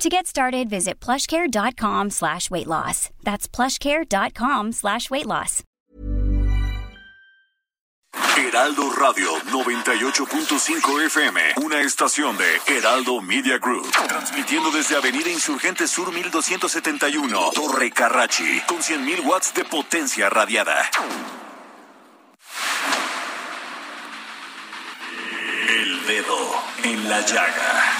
To get started, visit plushcare.com slash weight loss. That's plushcare.com slash weight loss. Heraldo Radio 98.5 FM, una estación de Heraldo Media Group, transmitiendo desde Avenida Insurgente Sur 1271, Torre Carrachi, con 100.000 watts de potencia radiada. El dedo en la llaga.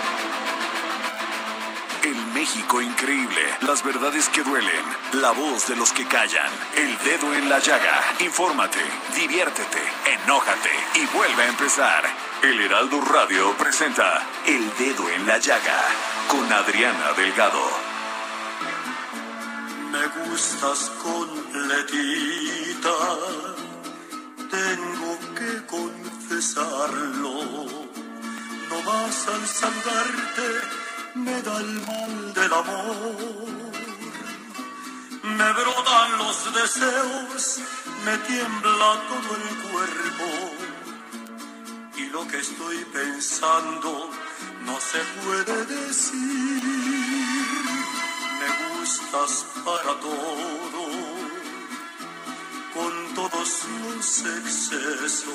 El México increíble, las verdades que duelen, la voz de los que callan, el dedo en la llaga. Infórmate, diviértete, enójate y vuelve a empezar. El Heraldo Radio presenta El Dedo en la Llaga con Adriana Delgado. Me gustas completita, tengo que confesarlo. No más al saludarte me da el mal del amor. Me brotan los deseos, me tiembla todo el cuerpo. Y lo que estoy pensando no se puede decir. Me gustas para todo, con todos los excesos.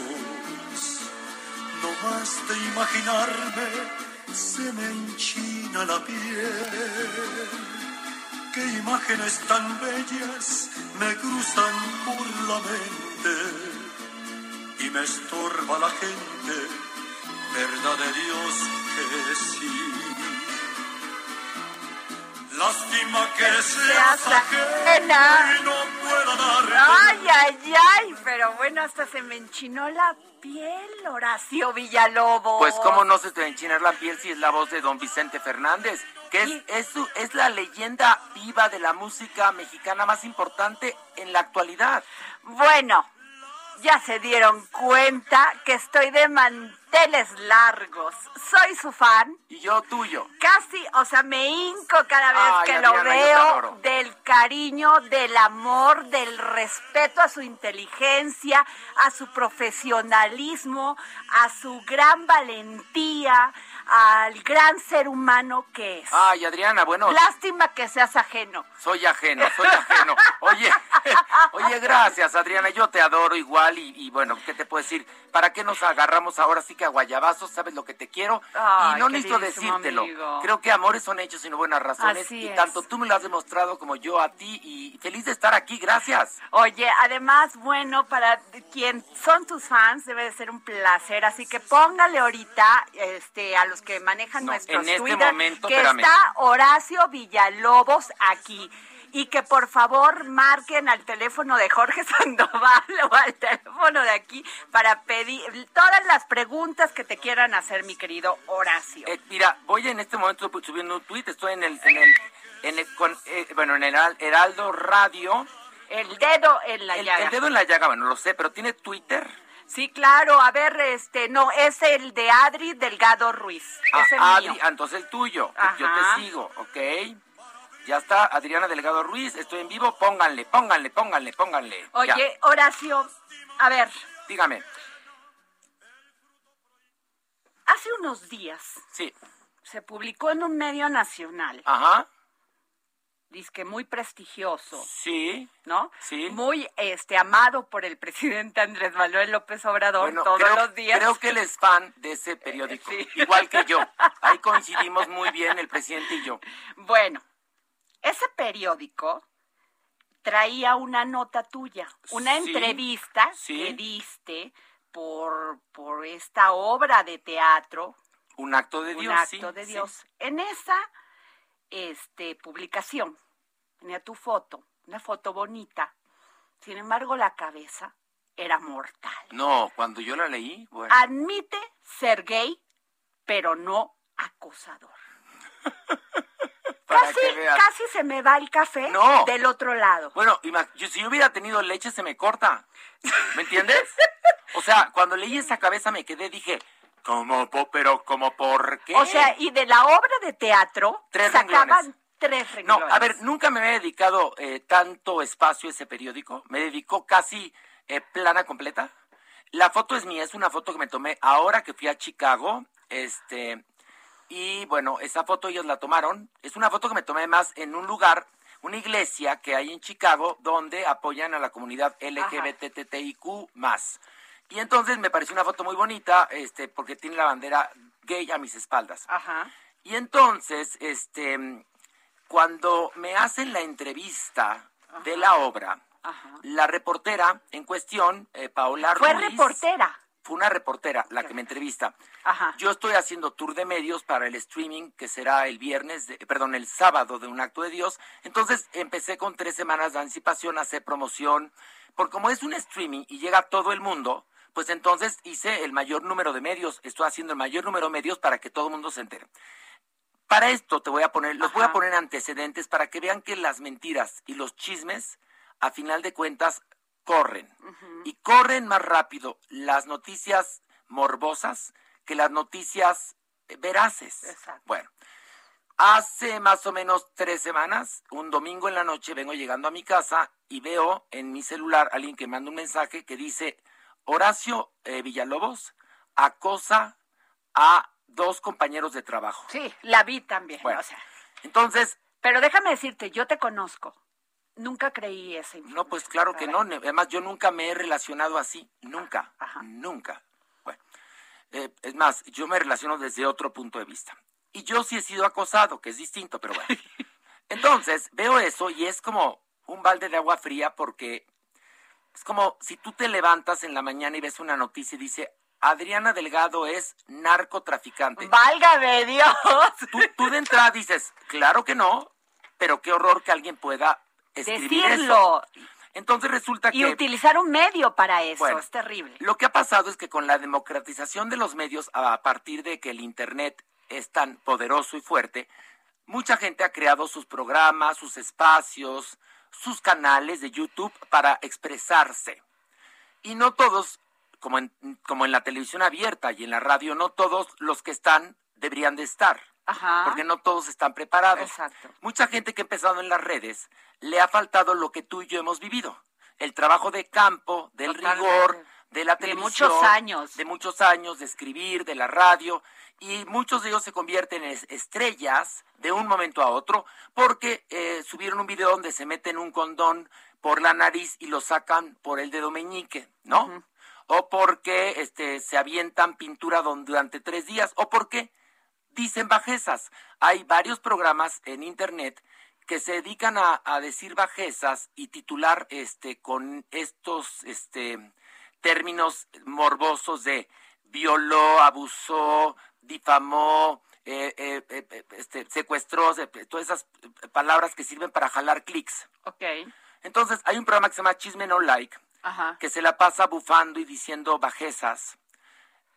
No más de imaginarme, se me enchina la piel. Qué imágenes tan bellas me cruzan por la mente y me estorba la gente, verdad de Dios que sí. Lástima que seas ajena y no pueda darte. Ay, ay, ay, pero bueno, hasta se me enchinó la piel, Horacio Villalobos. Pues cómo no se te enchinar la piel si es la voz de don Vicente Fernández, que es, es, su- es la leyenda viva de la música mexicana más importante en la actualidad. Bueno, ya se dieron cuenta que estoy de manteles largos. Soy su fan. Y yo tuyo. Casi, o sea, me hinco cada vez Ay, que lo Adriana, veo del cariño, del amor, del respeto a su inteligencia, a su profesionalismo, a su gran valentía, al gran ser humano que es. Ay, Adriana, bueno, Lástima que seas ajeno. soy ajeno, soy ajeno. Oye, oye, gracias, Adriana, yo te adoro igual y, y bueno, ¿qué te puedo decir? ¿Para qué nos agarramos ahora sí que a guayabazos? ¿Sabes lo que te quiero? Ay, y no necesito decírtelo. amigo. Creo que amores son hechos y no buenas razones. Así y es. tanto tú me lo has demostrado como yo a ti y feliz de estar aquí, gracias. Oye, además, bueno, para quien son tus fans debe de ser un placer, así que póngale ahorita este a los que manejan No, nuestros en este Twitter momento, que espérame. está Horacio Villalobos aquí. Y que por favor marquen al teléfono de Jorge Sandoval o al teléfono de aquí para pedir todas las preguntas que te quieran hacer, mi querido Horacio. Eh, mira, voy en este momento subiendo un tweet, estoy en el, en el, en el con, eh, bueno, en el Heral- Heraldo Radio. El dedo en la El, llaga. el dedo en la llaga, bueno, lo sé, pero tiene Twitter. Sí, claro. A ver, este, no, es el de Adri Delgado Ruiz. Ah, es el Adri, mío. ah, entonces el tuyo. Yo te sigo, ¿ok? Ya está, Adriana Delgado Ruiz, estoy en vivo, pónganle, pónganle, pónganle, pónganle. Oye, Ya, Horacio, a ver, dígame. hace unos días Sí, se publicó en un medio nacional, ajá, que muy prestigioso, sí. ¿no? Sí. Muy este amado por el presidente Andrés Manuel López Obrador Bueno, todos creo, los días. creo que él es fan de ese periódico, Sí. igual que yo. Ahí coincidimos muy bien el presidente y yo. Bueno, ese periódico traía una nota tuya, una Sí, entrevista sí. que diste por, por esta obra de teatro, Un acto de un Dios, acto sí, de. Dios. En esa este, publicación tenía tu foto, una foto bonita. Sin embargo, la cabeza era mortal. No, cuando yo la leí, bueno. Admite ser gay, pero no acosador. Casi, casi se me va el café No. del otro lado. Bueno, yo- si yo hubiera tenido leche se me corta. ¿Me entiendes? O sea, cuando leí esa cabeza me quedé, dije, ¿cómo, pero como por qué? O sea, y de la obra de teatro Tres sacaban renglones. tres No, renglones. a ver, nunca me había dedicado eh, tanto espacio a ese periódico. Me dedicó casi eh, plana completa. La foto es mía, es una foto que me tomé ahora que fui a Chicago. Este, y bueno, esa foto ellos la tomaron. Es una foto que me tomé más en un lugar, una iglesia que hay en Chicago, donde apoyan a la comunidad LGBTTIQ más. Y entonces me pareció una foto muy bonita, este, porque tiene la bandera gay a mis espaldas. Ajá. Y entonces, este, cuando me hacen la entrevista de la obra, Ajá. la reportera en cuestión, eh, Paola Fue Ruiz, reportera. fue una reportera la que me entrevista. Ajá. Yo estoy haciendo tour de medios para el streaming que será el viernes, de- perdón, el sábado de un acto de Dios. Entonces empecé con tres semanas de anticipación a hacer promoción, porque como es un streaming y llega a todo el mundo, pues entonces hice el mayor número de medios. Estoy haciendo el mayor número de medios para que todo el mundo se entere. Para esto te voy a poner, los voy a poner antecedentes para que vean que las mentiras y los chismes, a final de cuentas, corren. Y corren más rápido las noticias morbosas que las noticias eh, veraces. Exacto. Bueno, hace más o menos tres semanas, un domingo en la noche, vengo llegando a mi casa y veo en mi celular a alguien que manda un mensaje que dice, Horacio eh, Villalobos acosa a dos compañeros de trabajo. Sí, la vi también. Bueno. o sea. Entonces, Pero déjame decirte, yo te conozco. Nunca creí información. no, pues claro que no. Además, yo nunca me he relacionado así. Nunca. Ajá. Nunca. Bueno, eh, es más, yo me relaciono desde otro punto de vista. Y yo sí he sido acosado, que es distinto, pero bueno. Entonces, veo eso y es como un balde de agua fría porque es como si tú te levantas en la mañana y ves una noticia y dice, Adriana Delgado es narcotraficante. Válgame Dios. Tú, tú de entrada dices, claro que no, pero qué horror que alguien pueda escribir Decirlo eso. Entonces resulta y que utilizar un medio para eso. Bueno, es terrible. lo que ha pasado es que con la democratización de los medios, a partir de que el Internet es tan poderoso y fuerte, mucha gente ha creado sus programas, sus espacios, sus canales de YouTube para expresarse. Y no todos, como en, como en la televisión abierta y en la radio, no todos los que están deberían de estar, Ajá. porque no todos están preparados. Exacto. Mucha gente que ha empezado en las redes le ha faltado lo que tú y yo hemos vivido. El trabajo de campo, del Totalmente. rigor, de la De televisión. muchos años. De muchos años, de escribir, de la radio. Y muchos de ellos se convierten en es- estrellas de un momento a otro porque eh, subieron un video donde se meten un condón por la nariz y lo sacan por el dedo meñique, ¿no? O porque este, se avientan pintura don- durante tres días. O porque dicen bajezas. Hay varios programas en internet que se dedican a, a decir bajezas y titular este con estos este términos morbosos de violó, abusó, difamó, eh, eh, eh, este, secuestró, se- todas esas palabras que sirven para jalar clics. Ok. Entonces, hay un programa que se llama Chisme No Like, Ajá. que se la pasa bufando y diciendo bajezas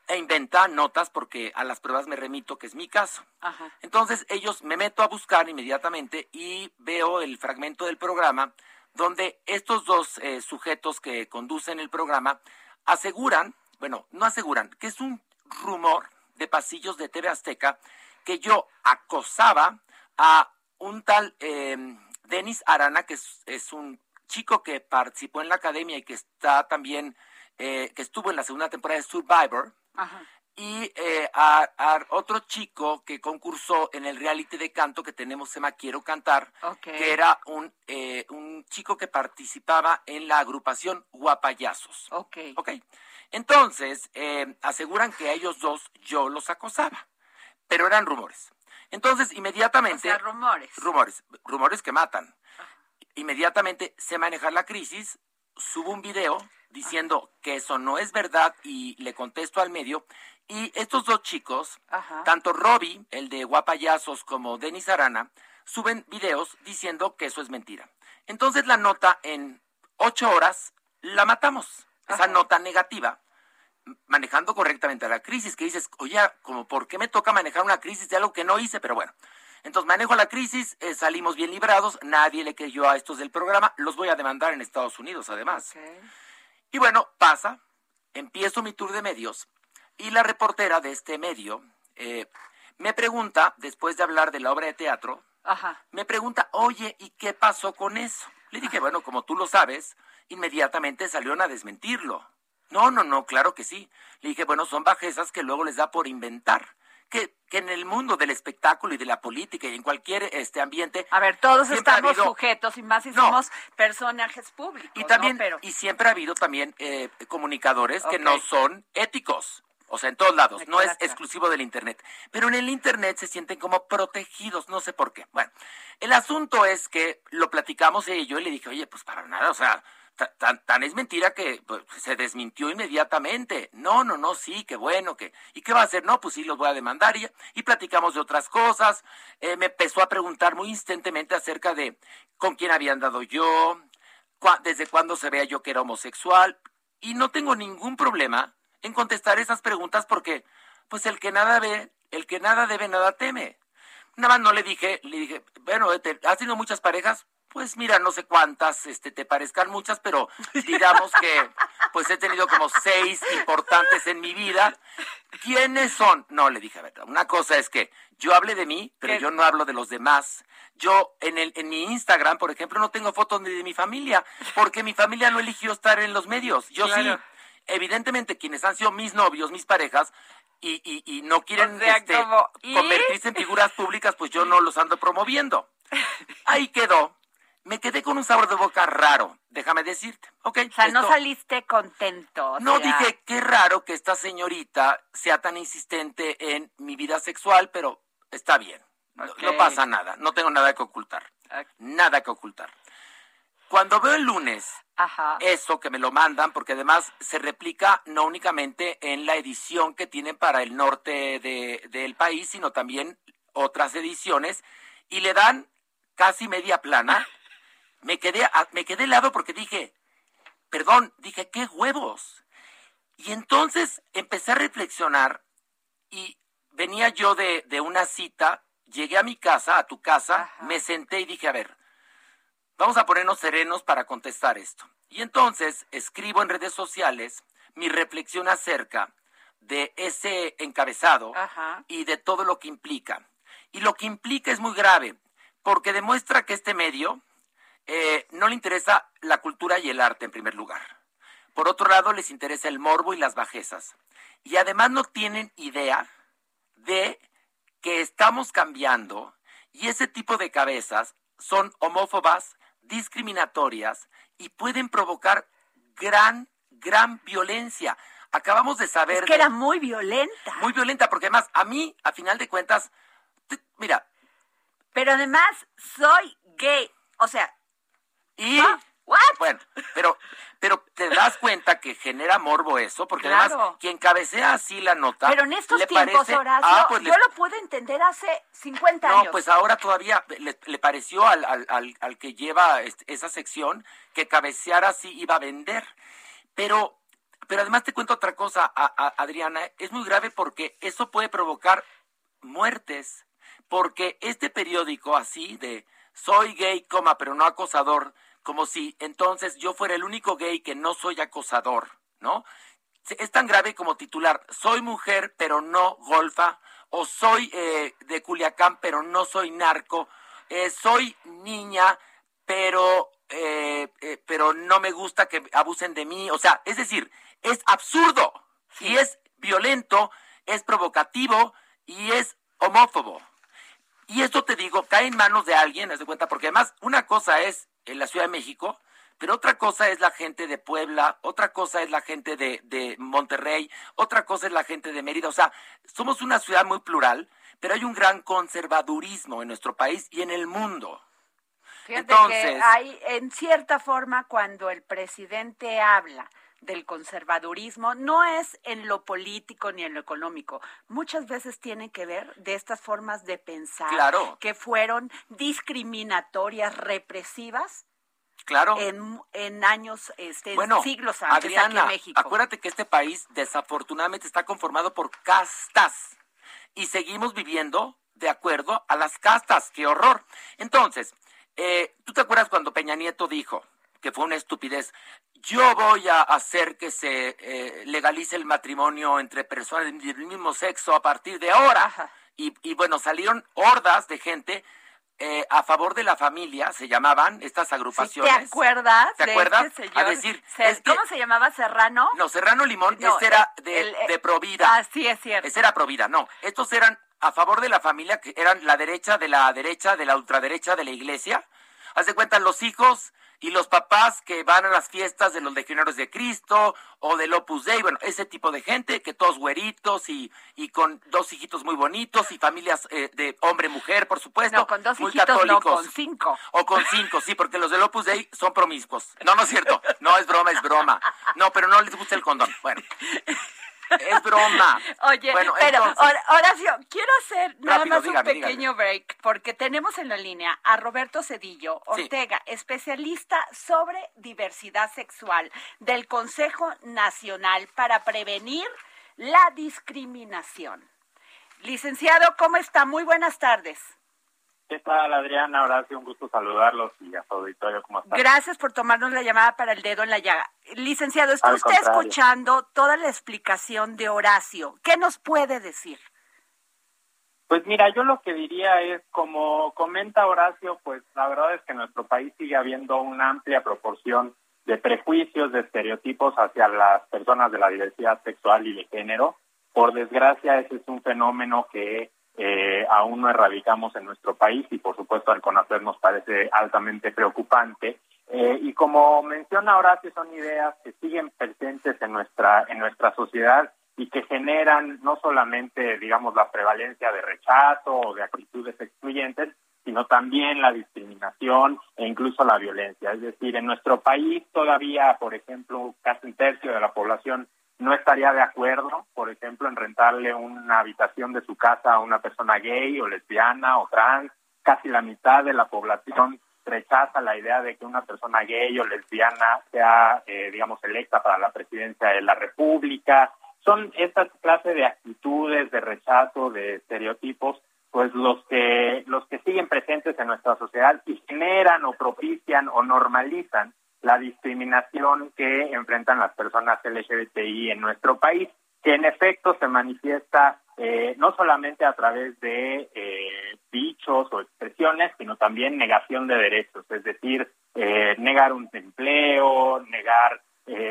e inventa notas porque a las pruebas me remito, que es mi caso. Ajá. Entonces ellos me meto a buscar inmediatamente y veo el fragmento del programa donde estos dos eh, sujetos que conducen el programa aseguran, bueno, no aseguran, que es un rumor de pasillos de TV Azteca que yo acosaba a un tal eh, Denis Arana, que es, es un chico que participó en la academia y que está también, eh, que estuvo en la segunda temporada de Survivor, Ajá. Y eh, a, a otro chico que concursó en el reality de canto que tenemos, se llama Quiero Cantar, que era un, eh, un chico que participaba en la agrupación Guapayazos. Ok. Ok. Entonces, eh, aseguran que a ellos dos yo los acosaba, pero eran rumores. Entonces, O inmediatamente... sea, rumores. rumores, rumores que matan. Inmediatamente sé manejar la crisis, subo un video diciendo que eso no es verdad y le contesto al medio. Y estos dos chicos, Ajá. tanto Robbie, el de Guapayazos, como Denis Arana, suben videos diciendo que eso es mentira. Entonces la nota en ocho horas la matamos, esa nota negativa, manejando correctamente la crisis, que dices, oye, como por qué me toca manejar una crisis de algo que no hice, pero bueno. Entonces manejo la crisis, eh, salimos bien librados, nadie le creyó a estos del programa, los voy a demandar en Estados Unidos además. Y bueno, pasa, empiezo mi tour de medios y la reportera de este medio eh, me pregunta, después de hablar de la obra de teatro, me pregunta, oye, ¿y qué pasó con eso? Le dije, bueno, como tú lo sabes, inmediatamente salieron a desmentirlo. No, no, no, claro que sí. Le dije, bueno, son bajezas que luego les da por inventar. Que, que en el mundo del espectáculo y de la política y en cualquier este ambiente. A ver, todos estamos sujetos y más si somos personajes públicos. Y también, y siempre ha habido también eh, comunicadores que no son éticos. O sea, en todos lados, no es exclusivo del Internet. Pero en el Internet se sienten como protegidos, no sé por qué. Bueno, el asunto es que lo platicamos y yo le dije, oye, pues para nada, o sea, tan, tan es mentira que pues, se desmintió inmediatamente. No, no, no, sí, qué bueno, que ¿y qué va a hacer? No, pues sí, los voy a demandar y, y platicamos de otras cosas. Eh, me empezó a preguntar muy instantemente acerca de con quién había andado yo, desde cuándo se veía yo que era homosexual y no tengo ningún problema en contestar esas preguntas porque pues el que nada ve, el que nada debe, nada teme. Nada más no le dije, le dije, bueno, ¿has tenido muchas parejas? Pues mira, no sé cuántas este, te parezcan muchas, pero digamos que pues he tenido como seis importantes en mi vida. ¿Quiénes son? No, le dije, a ver, una cosa es que yo hable de mí, pero yo no hablo de los demás. Yo en, el, en mi Instagram, por ejemplo, no tengo fotos ni de mi familia, porque mi familia no eligió estar en los medios. Yo sí. Evidentemente, quienes han sido mis novios, mis parejas, y, y, no quieren este, convertirse en figuras públicas, pues yo no los ando promoviendo. Ahí quedó me quedé con un sabor de boca raro, déjame decirte. Okay, o sea, no saliste contento. no dije, qué raro que esta señorita sea tan insistente en mi vida sexual, pero está bien. No, pasa nada, no tengo nada que ocultar. Nada que ocultar. Cuando veo el lunes eso que me lo mandan, porque además se replica no únicamente en la edición que tienen para el norte de, del país, sino también otras ediciones, y le dan casi media plana me quedé, me quedé helado porque dije, perdón, dije, qué huevos. Y entonces empecé a reflexionar y venía yo de, de una cita, llegué a mi casa, a tu casa, me senté y dije, a ver, vamos a ponernos serenos para contestar esto. Y entonces escribo en redes sociales mi reflexión acerca de ese encabezado y de todo lo que implica. Y lo que implica es muy grave, porque demuestra que este medio, eh, no le interesa la cultura y el arte en primer lugar. Por otro lado, les interesa el morbo y las bajezas. Y además no tienen idea de que estamos cambiando y ese tipo de cabezas son homófobas, discriminatorias y pueden provocar gran, gran violencia. Acabamos de saber... Es que era muy violenta. Muy violenta, porque además a mí, a final de cuentas, mira... Pero además soy gay. O sea, y ah, bueno, pero pero te das cuenta que genera morbo eso, porque además quien cabecea así la nota. Pero en estos tiempos, Horacio, ah, pues yo lo puedo entender hace 50 años. No, pues ahora todavía le, pareció al, al, al, que lleva esa sección que cabecear así iba a vender. Pero, pero además te cuento otra cosa, Adriana, es muy grave porque eso puede provocar muertes, porque este periódico así de soy gay, coma, pero no acosador, como si entonces yo fuera el único gay que no soy acosador, ¿no? Es tan grave como titular, soy mujer pero no golfa, o soy eh, de Culiacán pero no soy narco, eh, soy niña pero, eh, pero no me gusta que abusen de mí, o sea, es decir, es absurdo y es violento, es provocativo y es homófobo. Y esto te digo, cae en manos de alguien, haz de cuenta, porque además una cosa es en la Ciudad de México, pero otra cosa es la gente de Puebla, otra cosa es la gente de, de Monterrey, otra cosa es la gente de Mérida. O sea, somos una ciudad muy plural, pero hay un gran conservadurismo en nuestro país y en el mundo. Fíjate Entonces, que hay, en cierta forma, cuando el presidente habla del conservadurismo no es en lo político ni en lo económico. Muchas veces tiene que ver de estas formas de pensar que fueron discriminatorias, represivas. Claro. En, en años, este, siglos antes aquí en México. Acuérdate que este país desafortunadamente está conformado por castas y seguimos viviendo de acuerdo a las castas. ¡Qué horror! Entonces, eh, ¿tú te acuerdas cuando Peña Nieto dijo que fue una estupidez? Yo voy a hacer que se eh, legalice el matrimonio entre personas del mismo sexo a partir de ahora. Y, y, bueno, salieron hordas de gente eh, a favor de la familia, se llamaban estas agrupaciones. ¿Te acuerdas? ¿Te acuerdas? Este a decir, ¿cómo se llamaba? ¿Serrano? No, Serrano Limón, este era de, de Provida. Ah, sí, es cierto. Ese era Provida, no. Estos eran a favor de la familia, que eran la derecha de la derecha, de la ultraderecha de la iglesia. Haz de cuenta, los hijos y los papás que van a las fiestas de los legionarios de Cristo o del Opus Dei, bueno, ese tipo de gente, que todos güeritos y, y con dos hijitos muy bonitos y familias eh, de hombre-mujer, por supuesto. No, con dos hijitos, no, con cinco. O con cinco, sí, porque los del Opus Dei son promiscuos. No, no es cierto. No, es broma, es broma. No, pero no les gusta el condón. Bueno. Es broma. Oye, pero Horacio, quiero hacer nada más un pequeño break porque tenemos en la línea a Roberto Cedillo Ortega, especialista sobre diversidad sexual del Consejo Nacional para Prevenir la Discriminación. Licenciado, ¿cómo está? Muy buenas tardes. ¿Qué tal, Adriana? Horacio, un gusto saludarlos y a su auditorio, ¿cómo están? Gracias por tomarnos la llamada para el dedo en la llaga. Licenciado, está usted escuchando toda la explicación de Horacio. ¿Qué nos puede decir? Pues mira, yo lo que diría es, como comenta Horacio, pues la verdad es que en nuestro país sigue habiendo una amplia proporción de prejuicios, de estereotipos hacia las personas de la diversidad sexual y de género. Por desgracia, ese es un fenómeno que eh, aún no erradicamos en nuestro país y por supuesto al conocer nos parece altamente preocupante. Eh, y como menciona Horacio, son ideas que siguen presentes en nuestra, en nuestra sociedad y que generan no solamente, digamos, la prevalencia de rechazo o de actitudes excluyentes, sino también la discriminación e incluso la violencia. Es decir, en nuestro país todavía, por ejemplo, casi un tercio de la población no estaría de acuerdo, por ejemplo, en rentarle una habitación de su casa a una persona gay o lesbiana o trans. Casi la mitad de la población rechaza la idea de que una persona gay o lesbiana sea, eh, digamos, electa para la presidencia de la República. Son estas clases de actitudes, de rechazo, de estereotipos, pues los que los que siguen presentes en nuestra sociedad y generan o propician o normalizan la discriminación que enfrentan las personas LGBTI en nuestro país, que en efecto se manifiesta eh, no solamente a través de eh, dichos o expresiones, sino también negación de derechos, es decir, eh, negar un empleo, negar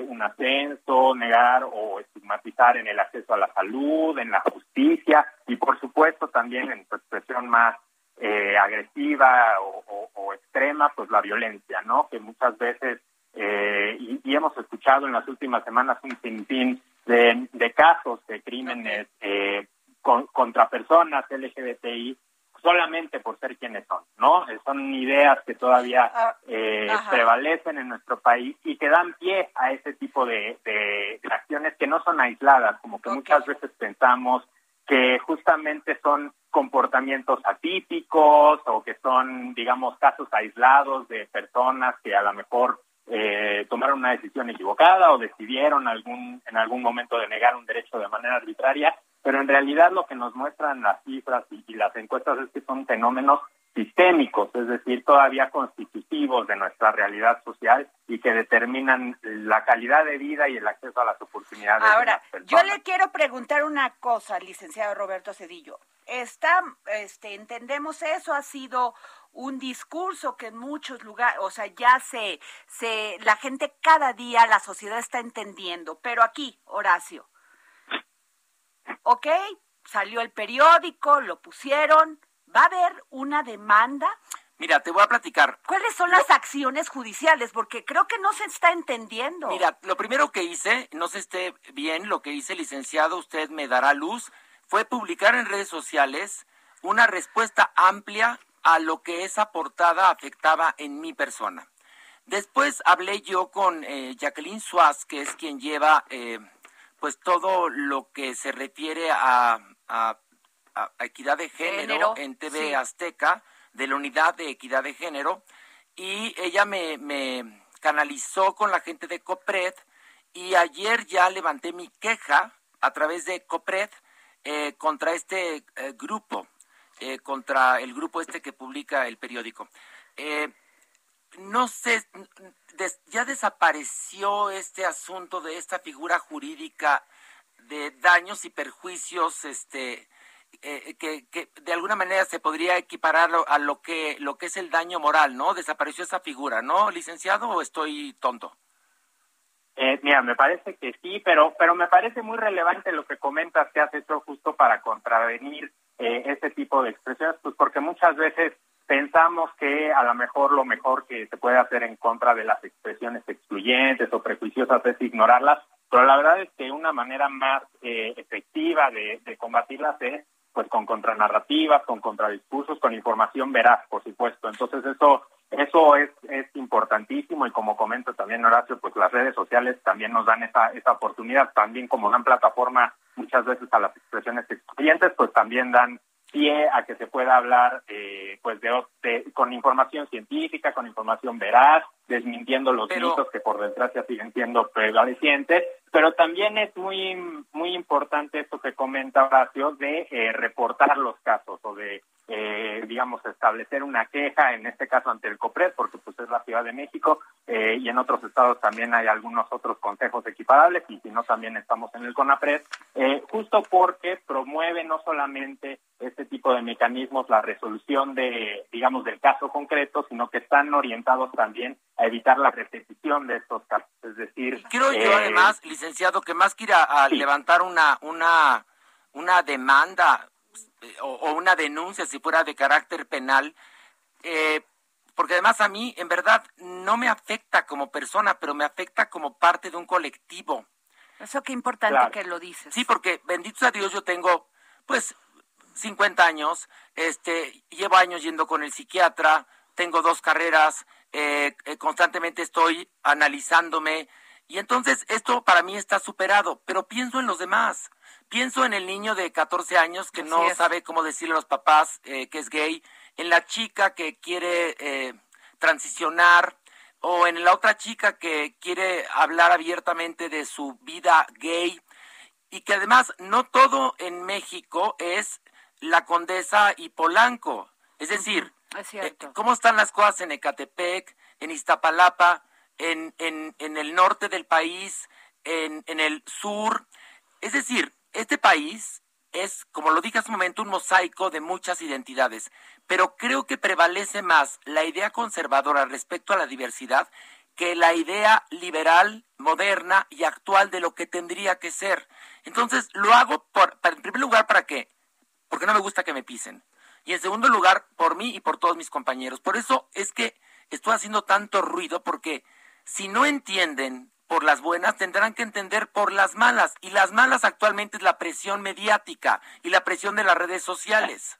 un ascenso, negar o estigmatizar en el acceso a la salud, en la justicia y por supuesto también en su expresión más eh, agresiva o, extrema, pues la violencia, ¿no? Que muchas veces, eh, y, hemos escuchado en las últimas semanas un sinfín de, de casos de crímenes eh, contra personas LGBTI solamente por ser quienes son, ¿no? Son ideas que todavía ah, prevalecen en nuestro país y que dan pie a ese tipo de, de, acciones que no son aisladas, como que muchas veces pensamos que justamente son comportamientos atípicos o que son, digamos, casos aislados de personas que a lo mejor eh, tomaron una decisión equivocada o decidieron algún, en algún momento de negar un derecho de manera arbitraria, pero en realidad lo que nos muestran las cifras y las encuestas es que son fenómenos sistémicos, es decir, todavía constitutivos de nuestra realidad social y que determinan la calidad de vida y el acceso a las oportunidades. Ahora, yo le quiero preguntar una cosa, licenciado Roberto Cedillo. Está, este, entendemos eso, ha sido un discurso que en muchos lugares, o sea, ya se, se, la gente cada día, la sociedad está entendiendo, pero aquí, Horacio, ¿ok? Salió el periódico, lo pusieron, ¿Va a haber una demanda? Mira, te voy a platicar. ¿Cuáles son las acciones judiciales? Porque creo que no se está entendiendo. Mira, lo primero que hice, no sé esté bien, lo que hice, licenciado, usted me dará luz, fue publicar en redes sociales una respuesta amplia a lo que esa portada afectaba en mi persona. Después hablé yo con eh, Jacqueline Suaz, que es quien lleva eh, pues todo lo que se refiere a, a, equidad de género, en TV Azteca, de la unidad de equidad de género, y ella me, me canalizó con la gente de COPRED y ayer ya levanté mi queja a través de COPRED eh, contra este eh, grupo, eh, contra el grupo este que publica el periódico. no sé, ya desapareció este asunto de esta figura jurídica de daños y perjuicios, este, que, que, de alguna manera se podría equiparar a lo que lo que es el daño moral, ¿no? Desapareció esa figura, ¿no, licenciado, o estoy tonto? Eh, mira, me parece que sí, pero, pero me parece muy relevante lo que comentas que has hecho justo para contravenir eh, este tipo de expresiones, pues porque muchas veces pensamos que a lo mejor lo mejor que se puede hacer en contra de las expresiones excluyentes o prejuiciosas es ignorarlas, pero la verdad es que una manera más eh, efectiva de, de combatirlas es pues con contranarrativas, con contradiscursos, con información veraz, por supuesto. Entonces eso eso es, es importantísimo y como comento también Horacio, pues las redes sociales también nos dan esa, esa oportunidad, también como dan plataforma muchas veces a las expresiones excluyentes, pues también dan pie a que se pueda hablar eh, pues de, con información científica, con información veraz, desmintiendo los mitos que por desgracia siguen siendo prevalecientes, pero también es muy muy importante esto que comenta Horacio de eh, reportar los casos o de eh, digamos, establecer una queja, en este caso ante el COPRED, porque pues es la Ciudad de México, eh, y en otros estados también hay algunos otros consejos equiparables, y si no, también estamos en el CONAPRED, eh, justo porque promueve no solamente este tipo de mecanismos la resolución de, digamos, del caso concreto, sino que están orientados también a evitar la repetición de estos casos. Es decir, creo yo además, licenciado, que más que ir a, levantar una, una, una demanda eh, o, una denuncia si fuera de carácter penal, eh, porque además a mí en verdad no me afecta como persona, pero me afecta como parte de un colectivo. Eso qué importante que lo dices. Sí, porque bendito sea Dios, yo tengo pues 50 años, este, llevo años yendo con el psiquiatra, tengo dos carreras, eh, constantemente estoy analizándome y entonces esto para mí está superado, pero pienso en los demás. Pienso en el niño de 14 años que no sabe cómo decirle a los papás eh, que es gay, en la chica que quiere eh, transicionar o en la otra chica que quiere hablar abiertamente de su vida gay y que además no todo en México es la condesa y Polanco. Es decir, eh, ¿cómo están las cosas en Ecatepec, en Iztapalapa, en, en, en el norte del país, en, en el sur? Es decir, este país es, como lo dije hace un momento, un mosaico de muchas identidades, pero creo que prevalece más la idea conservadora respecto a la diversidad que la idea liberal, moderna y actual de lo que tendría que ser. Entonces, lo hago por, en primer lugar, ¿para qué? Porque no me gusta que me pisen. Y en segundo lugar, por mí y por todos mis compañeros. Por eso es que estoy haciendo tanto ruido, porque si no entienden por las buenas, tendrán que entender por las malas. Y las malas actualmente es la presión mediática y la presión de las redes sociales.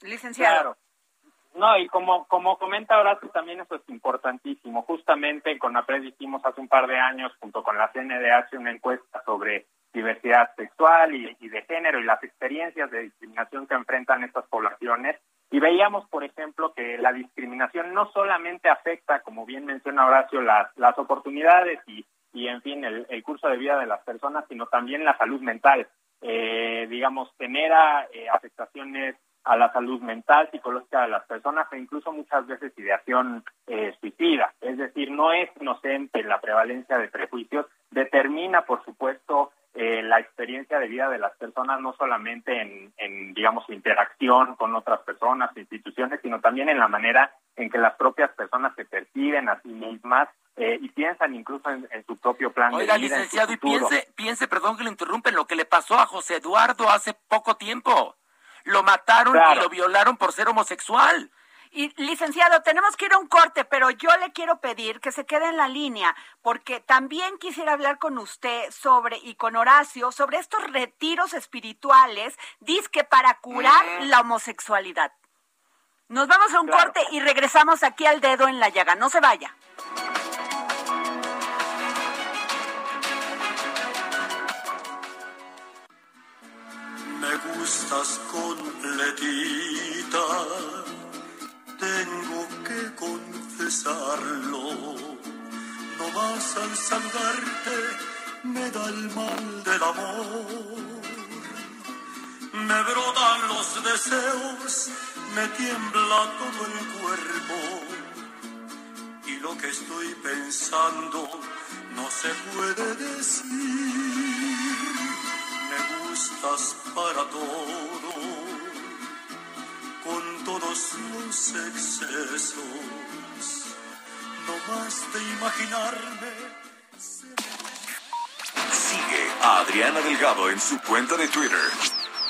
Licenciado. Claro. No, y como, como comenta Horacio, también eso es importantísimo. Justamente con la hicimos hace un par de años, junto con la CNDH, una encuesta sobre diversidad sexual y, y de género y las experiencias de discriminación que enfrentan estas poblaciones. Y veíamos, por ejemplo, que la discriminación no solamente afecta, como bien menciona Horacio, las, las oportunidades y, y, en fin, el, curso de vida de las personas, sino también la salud mental. Eh, digamos, genera eh, afectaciones a la salud mental, psicológica de las personas e incluso muchas veces ideación eh, suicida. Es decir, no es inocente la prevalencia de prejuicios, determina, por supuesto, eh, la experiencia de vida de las personas, no solamente en, en, digamos, interacción con otras personas, instituciones, sino también en la manera en que las propias personas se perciben a sí mismas eh, y piensan incluso en, su propio plan de vida. licenciado, y piense, piense, perdón que le interrumpen, lo que le pasó a José Eduardo hace poco tiempo. Lo mataron y lo violaron por ser homosexual. Y licenciado, tenemos que ir a un corte, pero yo le quiero pedir que se quede en la línea, porque también quisiera hablar con usted sobre, y con Horacio, sobre estos retiros espirituales, disque para curar la homosexualidad. Nos vamos a un corte y regresamos aquí al dedo en la llaga. No se vaya. Gustas completita, tengo que confesarlo. No vas al saludarte, me da el mal del amor. Me brotan los deseos, me tiembla todo el cuerpo. Y lo que estoy pensando no se puede decir. Me gustas para todo, con todos los excesos. No más de imaginarme. Sigue a Adriana Delgado en su cuenta de Twitter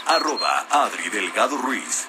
arroba Adri Delgado Ruiz.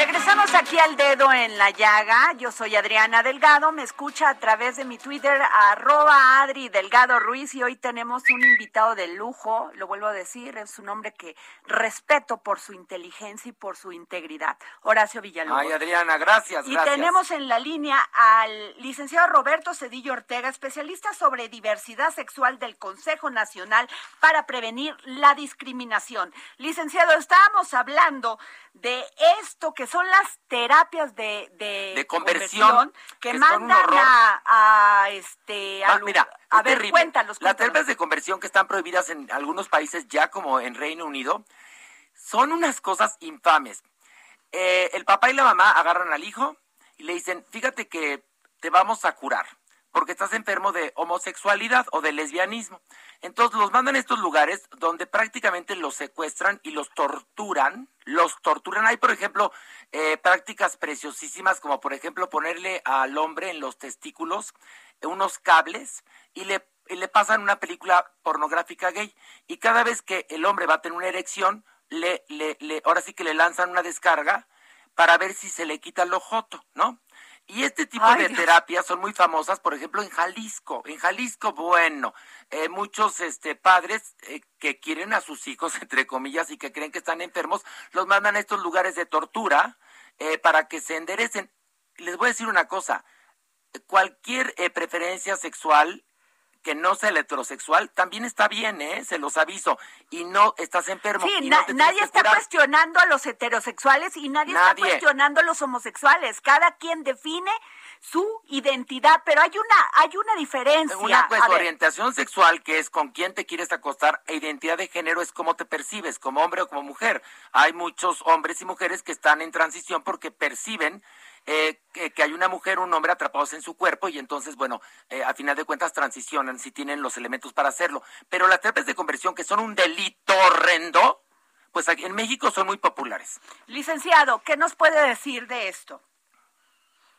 Regresamos aquí al dedo en la llaga. Yo soy Adriana Delgado. Me escucha a través de mi Twitter, arroba Adri Delgado Ruiz. Y hoy tenemos un invitado de lujo. Lo vuelvo a decir, es un hombre que respeto por su inteligencia y por su integridad. Horacio Villalobos. Ay, Adriana, gracias. Y tenemos en la línea al licenciado Roberto Cedillo Ortega, especialista sobre diversidad sexual del Consejo Nacional para Prevenir la Discriminación. Licenciado, estábamos hablando de esto que son las terapias de, de, conversión, que, mandan a, este a, mira, a ver cuéntanos, las terapias de conversión que están prohibidas en algunos países ya como en Reino Unido son unas cosas infames. Eh, el papá y la mamá agarran al hijo y le dicen fíjate que te vamos a curar porque estás enfermo de homosexualidad o de lesbianismo. Entonces los mandan a estos lugares donde prácticamente los secuestran y los torturan. Los torturan. Hay, por ejemplo, eh, prácticas preciosísimas como, por ejemplo, ponerle al hombre en los testículos unos cables y le, le pasan una película pornográfica gay. Y cada vez que el hombre va a tener una erección, le, le, le, ahora sí que le lanzan una descarga para ver si se le quita el ojoto, ¿no? Y este tipo de terapias son muy famosas, por ejemplo, en Jalisco. En Jalisco, bueno, eh, muchos este, padres eh, que quieren a sus hijos, entre comillas, y que creen que están enfermos, los mandan a estos lugares de tortura eh, para que se enderecen. Les voy a decir una cosa, cualquier preferencia sexual que no sea el heterosexual, también está bien, ¿eh? Se los aviso. Y no estás enfermo. Sí, nadie está cuestionando a los heterosexuales y nadie, está cuestionando a los homosexuales. Cada quien define su identidad, pero hay una hay una diferencia. Una pues, orientación sexual que es con quién te quieres acostar e identidad de género es cómo te percibes, como hombre o como mujer. Hay muchos hombres y mujeres que están en transición porque perciben eh, que, hay una mujer o un hombre atrapados en su cuerpo y entonces, bueno, eh, a final de cuentas transicionan si tienen los elementos para hacerlo. Pero las terapias de conversión, que son un delito horrendo, pues aquí en México son muy populares. Licenciado, ¿qué nos puede decir de esto?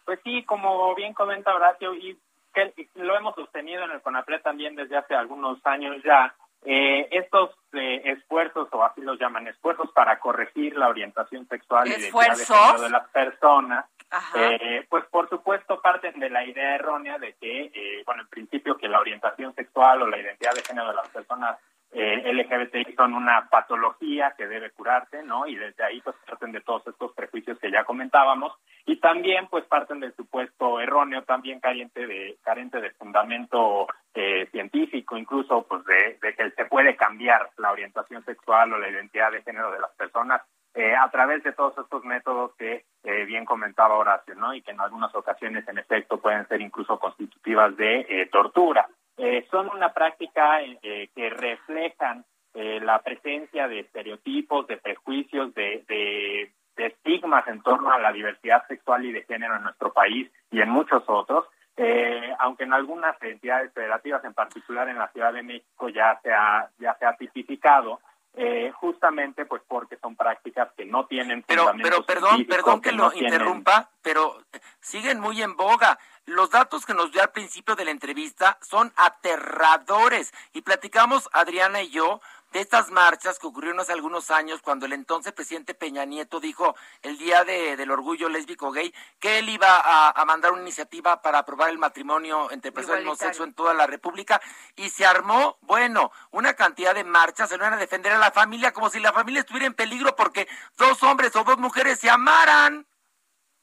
Pues sí, como bien comenta Horacio, y que lo hemos sostenido en el CONAPRE también desde hace algunos años ya, eh, estos eh, esfuerzos, o así los llaman, esfuerzos para corregir la orientación sexual y de, de las personas, eh, pues por supuesto parten de la idea errónea de que, eh, bueno, en principio que la orientación sexual o la identidad de género de las personas eh, LGBTI son una patología que debe curarse, ¿no? Y desde ahí pues parten de todos estos prejuicios que ya comentábamos y también pues parten del supuesto erróneo, también carente de carente de fundamento eh, científico, incluso pues de, de que se puede cambiar la orientación sexual o la identidad de género de las personas eh, a través de todos estos métodos que eh, bien comentaba Horacio, ¿no? Y que en algunas ocasiones, en efecto, pueden ser incluso constitutivas de eh, tortura. Eh, son una práctica que reflejan la presencia de estereotipos, de prejuicios, de, de, estigmas en torno a la diversidad sexual y de género en nuestro país y en muchos otros. aunque en algunas entidades federativas, en particular en la Ciudad de México, ya se ha, ya se ha tipificado, eh, justamente pues porque son prácticas que no tienen pero pero perdón perdón que, lo interrumpa pero siguen muy en boga. Los datos que nos dio al principio de la entrevista son aterradores. Y platicamos Adriana y yo de estas marchas que ocurrieron hace algunos años cuando el entonces presidente Peña Nieto dijo el día de, del orgullo lésbico gay que él iba a, mandar una iniciativa para aprobar el matrimonio entre personas no sexo en toda la República y se armó, bueno, una cantidad de marchas, se van a defender a la familia como si la familia estuviera en peligro porque dos hombres o dos mujeres se amaran.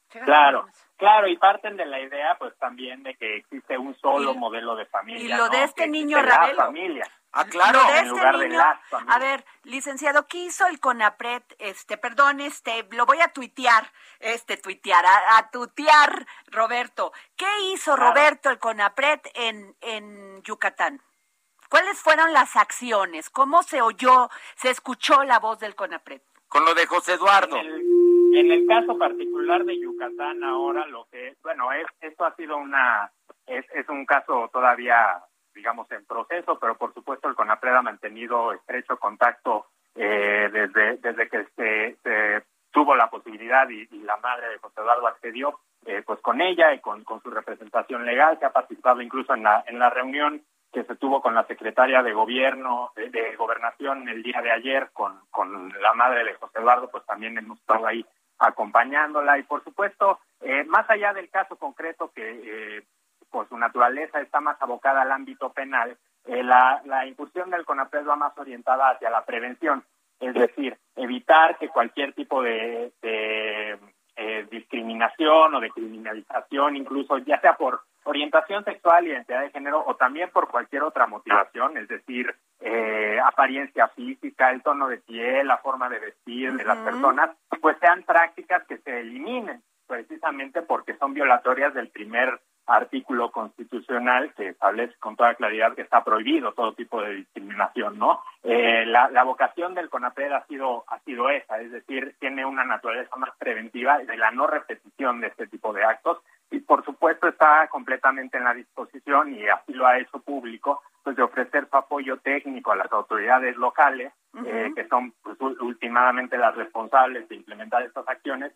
Claro. Claro, y parten de la idea, pues también de que existe un solo modelo de familia. Y lo de este niño Ravelo. Familia. Ah, claro. en este lugar de a ver, licenciado, ¿qué hizo el CONAPRED? Este, perdón, este, lo voy a tuitear, este, tuitear, a, tutear, Roberto. ¿Qué hizo Roberto el CONAPRED en, en Yucatán? ¿Cuáles fueron las acciones? ¿Cómo se oyó, se escuchó la voz del CONAPRED? Con lo de José Eduardo. En el, caso particular de Yucatán ahora, lo que, bueno, es, esto ha sido una, es, es un caso todavía digamos, en proceso, pero por supuesto el CONAPRED ha mantenido estrecho contacto eh, desde, desde que se, tuvo la posibilidad y, la madre de José Eduardo accedió eh, pues con ella y con, con su representación legal, que ha participado incluso en la, en la reunión que se tuvo con la secretaria de gobierno, de, gobernación el día de ayer con, con la madre de José Eduardo, pues también hemos estado ahí acompañándola. Y por supuesto, eh, más allá del caso concreto que eh, por su naturaleza está más abocada al ámbito penal, eh, la, la incursión del CONAPRED va más orientada hacia la prevención, es decir, evitar que cualquier tipo de, eh, discriminación o de criminalización, incluso ya sea por orientación sexual, identidad de género o también por cualquier otra motivación, es decir, eh, apariencia física, el tono de piel, la forma de vestir de las personas, pues sean prácticas que se eliminen precisamente porque son violatorias del primer artículo constitucional que establece con toda claridad que está prohibido todo tipo de discriminación, ¿no? Eh, la, la, vocación del CONAPED ha sido ha sido esa, es decir, tiene una naturaleza más preventiva de la no repetición de este tipo de actos y por supuesto está completamente en la disposición y así lo ha hecho público pues de ofrecer su apoyo técnico a las autoridades locales eh, que son pues, últimamente las responsables de implementar estas acciones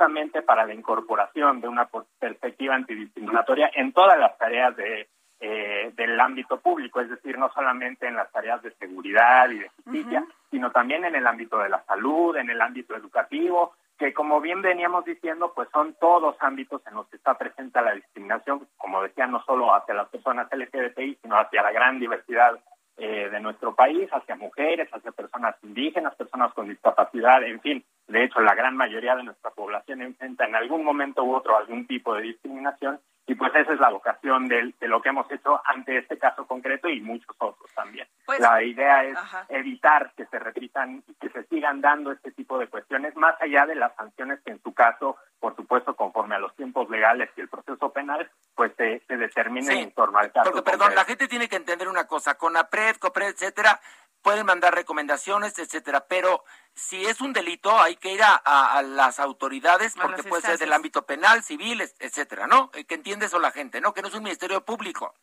justamente para la incorporación de una perspectiva antidiscriminatoria en todas las tareas de eh, del ámbito público, es decir, no solamente en las tareas de seguridad y de justicia, sino también en el ámbito de la salud, en el ámbito educativo, que como bien veníamos diciendo, pues son todos ámbitos en los que está presente la discriminación, como decía, no solo hacia las personas LGBTI, sino hacia la gran diversidad eh, de nuestro país, hacia mujeres, hacia personas indígenas, personas con discapacidad, en fin. De hecho, la gran mayoría de nuestra población enfrenta en algún momento u otro algún tipo de discriminación y pues esa es la vocación de, lo que hemos hecho ante este caso concreto y muchos otros también. Pues, la idea es evitar que se repitan y que se sigan dando este tipo de cuestiones, más allá de las sanciones que en su caso, por supuesto, conforme a los tiempos legales y el proceso penal, pues se, se determinen en torno al caso. Porque, perdón, la gente tiene que entender una cosa, con APRED, COPRED, etcétera, pueden mandar recomendaciones, etcétera, pero si es un delito hay que ir a, las autoridades porque puede ser del ámbito penal, civil, etcétera, ¿no? Eh, que entiende eso la gente, ¿no? Que no es un ministerio público.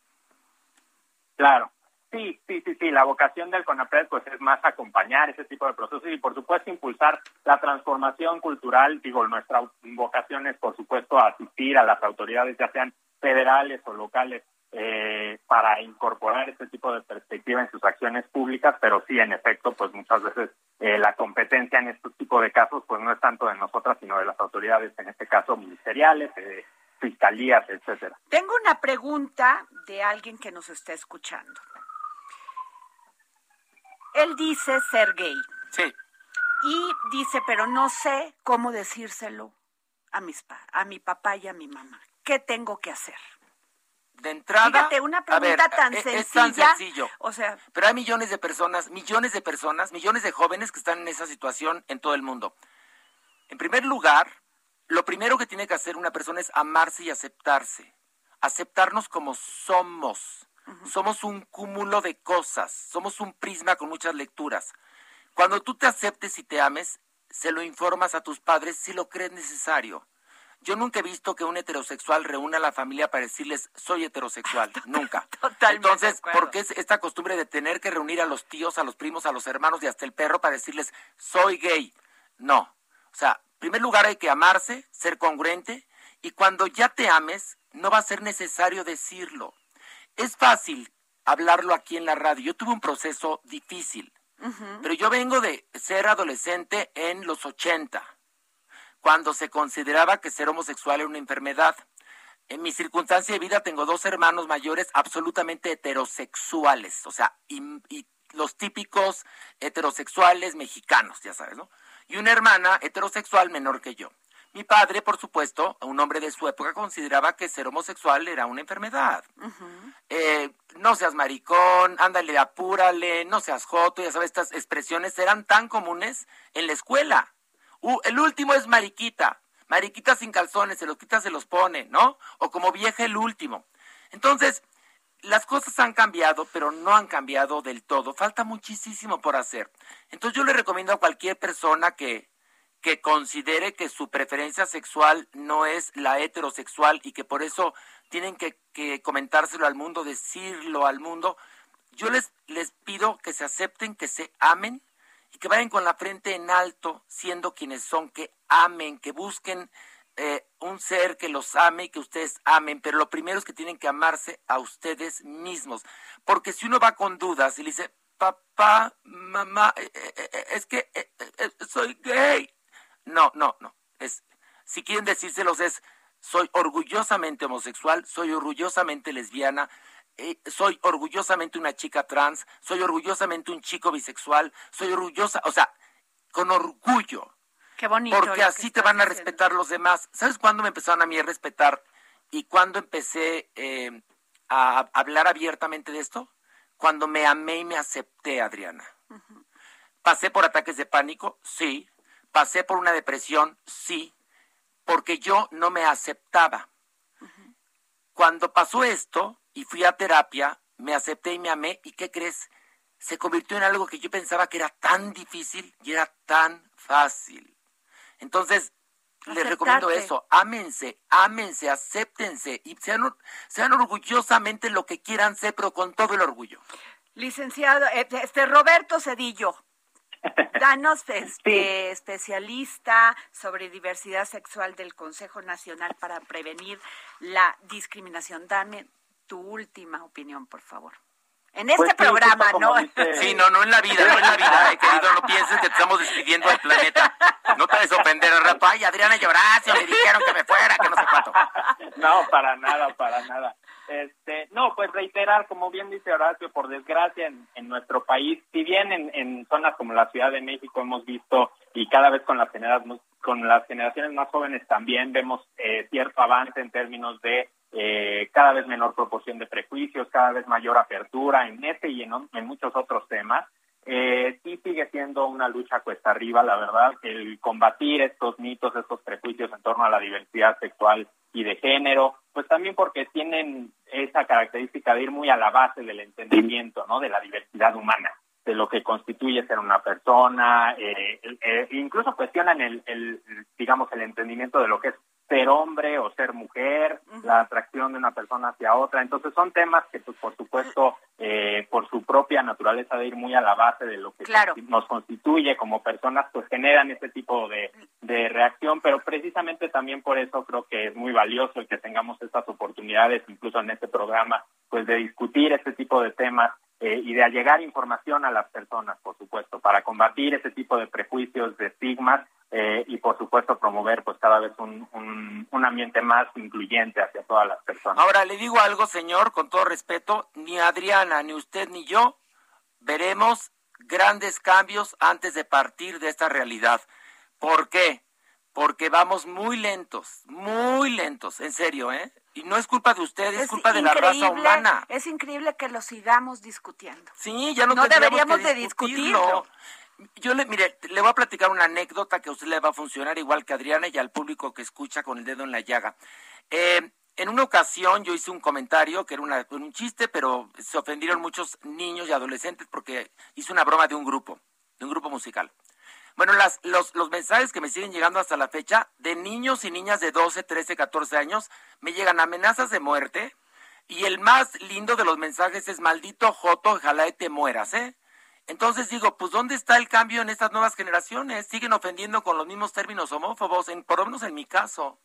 Claro. Sí, sí, sí, sí. La vocación del CONAPRED pues es más acompañar ese tipo de procesos y por supuesto impulsar la transformación cultural. Digo, nuestra vocación es por supuesto asistir a las autoridades, ya sean federales o locales, eh, para incorporar este tipo de perspectiva en sus acciones públicas, pero sí, en efecto, pues muchas veces eh, la competencia en este tipo de casos pues no es tanto de nosotras, sino de las autoridades, en este caso ministeriales, eh, fiscalías, etcétera. Tengo una pregunta de alguien que nos está escuchando. Él dice ser gay. Sí. Y dice, pero no sé cómo decírselo a mis a mi papá y a mi mamá. ¿Qué tengo que hacer? De entrada. una pregunta tan e-, sencilla. Es tan sencillo. O sea. Pero hay millones de personas, millones de personas, millones de jóvenes que están en esa situación en todo el mundo. En primer lugar, lo primero que tiene que hacer una persona es amarse y aceptarse, aceptarnos como somos. Somos un cúmulo de cosas, somos un prisma con muchas lecturas. Cuando tú te aceptes y te ames, se lo informas a tus padres si lo crees necesario. Yo nunca he visto que un heterosexual reúna a la familia para decirles soy heterosexual, nunca. Entonces, ¿por qué es esta costumbre de tener que reunir a los tíos, a los primos, a los hermanos y hasta el perro para decirles soy gay? No. O sea, en primer lugar hay que amarse, ser congruente y cuando ya te ames, no va a ser necesario decirlo. Es fácil hablarlo aquí en la radio. Yo tuve un proceso difícil, pero yo vengo de ser adolescente en los 80 cuando se consideraba que ser homosexual era una enfermedad. En mi circunstancia de vida tengo dos hermanos mayores absolutamente heterosexuales, o sea, y, los típicos heterosexuales mexicanos, ya sabes, ¿no? Y una hermana heterosexual menor que yo. Mi padre, por supuesto, un hombre de su época, consideraba que ser homosexual era una enfermedad. Eh, no seas maricón, ándale, apúrale, no seas joto, ya sabes, estas expresiones eran tan comunes en la escuela. Uh, el último es mariquita. Mariquita sin calzones, se los quita, se los pone, ¿no? O como vieja el último. Entonces, las cosas han cambiado, pero no han cambiado del todo. Falta muchísimo por hacer. Entonces yo le recomiendo a cualquier persona que, que considere que su preferencia sexual no es la heterosexual y que por eso tienen que, que comentárselo al mundo, decirlo al mundo, yo les, les pido que se acepten, que se amen y que vayan con la frente en alto, siendo quienes son, que amen, que busquen eh, un ser que los ame y que ustedes amen, pero lo primero es que tienen que amarse a ustedes mismos, porque si uno va con dudas y le dice, papá, mamá, eh, eh, es que soy gay, no, no, no, es, si quieren decírselos es, soy orgullosamente homosexual, soy orgullosamente lesbiana, eh, soy orgullosamente una chica trans, soy orgullosamente un chico bisexual, soy orgullosa, o sea, con orgullo. Qué bonito. Porque así te van a respetar los demás. ¿Sabes cuándo me empezaron a mí a respetar y cuándo empecé eh, a hablar abiertamente de esto? Cuando me amé y me acepté, Adriana. ¿Pasé por ataques de pánico? Sí. ¿Pasé por una depresión? Sí. Porque yo no me aceptaba. Cuando pasó esto, y fui a terapia, me acepté y me amé, ¿y qué crees? Se convirtió en algo que yo pensaba que era tan difícil y era tan fácil. Entonces, les recomiendo eso, ámense, ámense, acéptense y sean, sean orgullosamente lo que quieran ser, pero con todo el orgullo. Licenciado, eh, este Roberto Cedillo, danos este especialista sobre diversidad sexual del Consejo Nacional para Prevenir la Discriminación. Dame tu última opinión, por favor. En pues este programa, ¿no? Sí, no, no en la vida, no en la vida, eh, querido, no pienses que estamos despidiendo al planeta. No te des ofender al rato. Ay, Adriana y Horacio me dijeron que me fuera, que no sé cuánto. No, para nada, para nada. Este, no, pues reiterar, como bien dice Horacio, por desgracia en, en nuestro país, si bien en, en zonas como la Ciudad de México hemos visto y cada vez con las generaciones, con las generaciones más jóvenes también vemos eh, cierto avance en términos de eh, cada vez menor proporción de prejuicios, cada vez mayor apertura en este y en, muchos otros temas. Eh, sí sigue siendo una lucha cuesta arriba, la verdad, el combatir estos mitos, estos prejuicios en torno a la diversidad sexual y de género, pues también porque tienen esa característica de ir muy a la base del entendimiento, ¿no? De la diversidad humana, de lo que constituye ser una persona, eh, eh incluso cuestionan el, el, digamos, el entendimiento de lo que es ser hombre o ser mujer, la atracción de una persona hacia otra. Entonces son temas que, pues, por supuesto, eh, por su propia naturaleza de ir muy a la base de lo que nos constituye como personas, pues generan este tipo de, de reacción, pero precisamente también por eso creo que es muy valioso el que tengamos estas oportunidades, incluso en este programa, pues de discutir este tipo de temas eh, y de allegar información a las personas, por supuesto, para combatir ese tipo de prejuicios, de estigmas eh, y, por supuesto, promover pues cada vez un, un, ambiente más incluyente hacia todas las personas. Ahora, le digo algo, señor, con todo respeto, ni Adriana, ni usted, ni yo veremos grandes cambios antes de partir de esta realidad. ¿Por qué? Porque vamos muy lentos, muy lentos, en serio, ¿eh? Y no es culpa de ustedes, es, culpa de la raza humana. Es increíble que lo sigamos discutiendo. Sí, ya no, no deberíamos de discutirlo. Yo le, mire, le voy a platicar una anécdota que a usted le va a funcionar igual que a Adriana y al público que escucha con el dedo en la llaga. Eh, en una ocasión yo hice un comentario que era una, un chiste, pero se ofendieron muchos niños y adolescentes porque hice una broma de un grupo, de un grupo musical. Bueno, las, los, los mensajes que me siguen llegando hasta la fecha de niños y niñas de 12, 13, 14 años me llegan amenazas de muerte y el más lindo de los mensajes es maldito Joto, ojalá y te mueras, ¿eh? Entonces digo, pues ¿dónde está el cambio en estas nuevas generaciones? Siguen ofendiendo con los mismos términos homófobos, en, por lo menos en mi caso.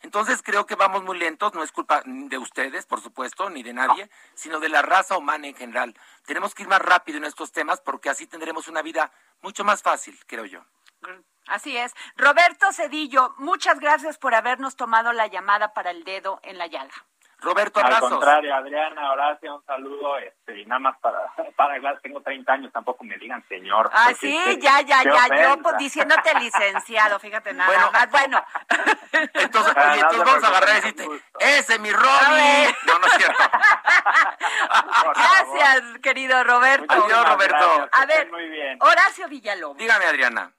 Entonces creo que vamos muy lentos, no es culpa de ustedes, por supuesto, ni de nadie, sino de la raza humana en general. Tenemos que ir más rápido en estos temas porque así tendremos una vida mucho más fácil, creo yo. Así es. Roberto Cedillo, muchas gracias por habernos tomado la llamada para el dedo en la llaga. Roberto, Al abrazos. contrario, Adriana, Horacio, un saludo. Este, y nada más para, para claro, tengo 30 años, tampoco me digan señor. Ah, sí, este, ya, ya, ya, yo pues, diciéndote licenciado, fíjate nada Bueno. más. Bueno, Entonces, Ah, oye, entonces vamos a agarrar y decirte, ese mi Robbie. No, no es cierto. Gracias, querido Roberto. Adiós, Roberto. A ver, estén muy bien. Horacio Villalobos. Dígame, Adriana.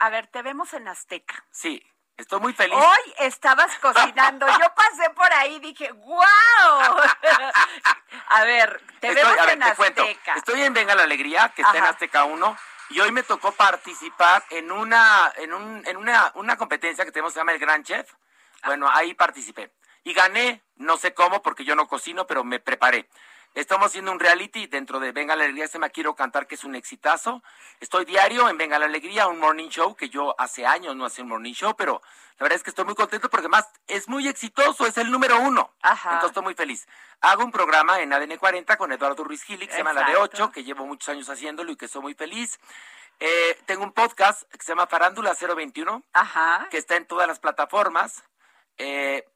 A ver, te vemos en Azteca. Sí, estoy muy feliz. Hoy estabas cocinando. Yo pasé por ahí y dije, ¡wow! A ver, te Estoy- vemos ver, en te cuento. Estoy en Venga la Alegría, que está en. Azteca 1, y hoy me tocó participar en una, en un, en una, una competencia que tenemos que se llama el Gran Chef. Bueno, ahí participé. Y gané, no sé cómo, porque yo no cocino, pero me preparé. Estamos haciendo un reality dentro de Venga la Alegría, se me quiero cantar, que es un exitazo. Estoy diario en Venga la Alegría, un morning show, que yo hace años no hacía un morning show, pero la verdad es que estoy muy contento porque más es muy exitoso, es el número uno. Ajá. Entonces estoy muy feliz. Hago un programa en ADN 40 con Eduardo Ruiz Gili, que se llama La de Exacto. 8, que llevo muchos años haciéndolo y que soy muy feliz. Eh, tengo un podcast que se llama Farándula 021, Ajá. que está en todas las plataformas. Eh,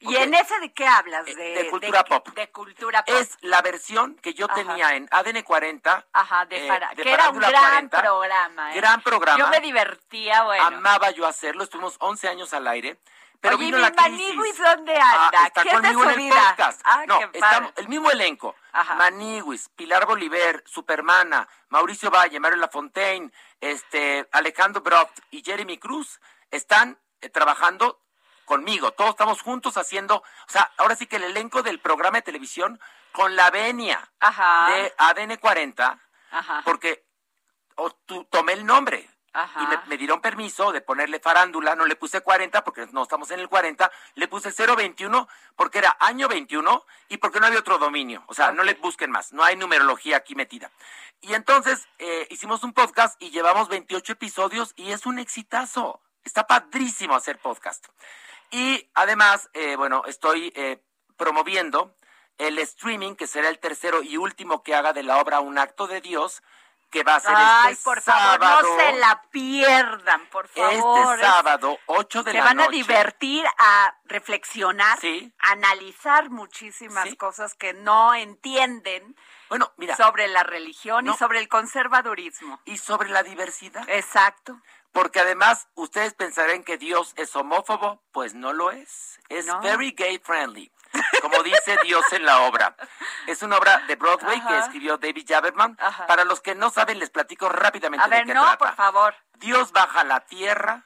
¿Y en ese de qué hablas? Eh, De, de cultura pop. De cultura pop. Es la versión que yo Ajá. tenía en ADN 40. Ajá, de, eh, Fara- de que era un gran 40. programa. ¿eh? Gran programa. Yo me divertía, bueno. Amaba yo hacerlo, estuvimos 11 años al aire. Pero Oye, vino ¿y la. Maniguis dónde anda? Ah, está ¿Qué es de conmigo su en el podcast. Ah, no, estamos, el mismo elenco. Ajá. Maniguis, Pilar Bolívar, Supermana, Mauricio Valle, Mario Lafontaine, este, Alejandro Broft y Jeremy Cruz están eh, trabajando conmigo. Todos estamos juntos haciendo, o sea, ahora sí que el elenco del programa de televisión con la venia Ajá. de ADN 40, Ajá. porque o, tu- tomé el nombre. Ajá. Y me, me dieron permiso de ponerle farándula, no le puse 40 porque no estamos en el 40, le puse 021 porque era año 21 y porque no había otro dominio. O sea, no le busquen más, no hay numerología aquí metida. Y entonces eh, hicimos un podcast y llevamos 28 episodios y es un exitazo. Está padrísimo hacer podcast. Y además, eh, bueno, estoy eh, promoviendo el streaming, que será el tercero y último que haga de la obra Un acto de Dios, que va a ser Ay, este por favor, sábado. no se la pierdan, por favor. Este sábado, 8 de se la van a noche. divertir, a reflexionar, Sí. a analizar muchísimas Sí. cosas que no entienden Bueno, mira, sobre la religión No. y sobre el conservadurismo. y sobre la diversidad. Exacto. Porque además, ustedes pensarán que Dios es homófobo, pues no lo es. Es No. very gay friendly, como dice Dios en la obra. Es una obra de Broadway que escribió David Jaberman. Ajá. Para los que no saben, les platico rápidamente A de ver, qué no, trata. por favor. Dios baja a la tierra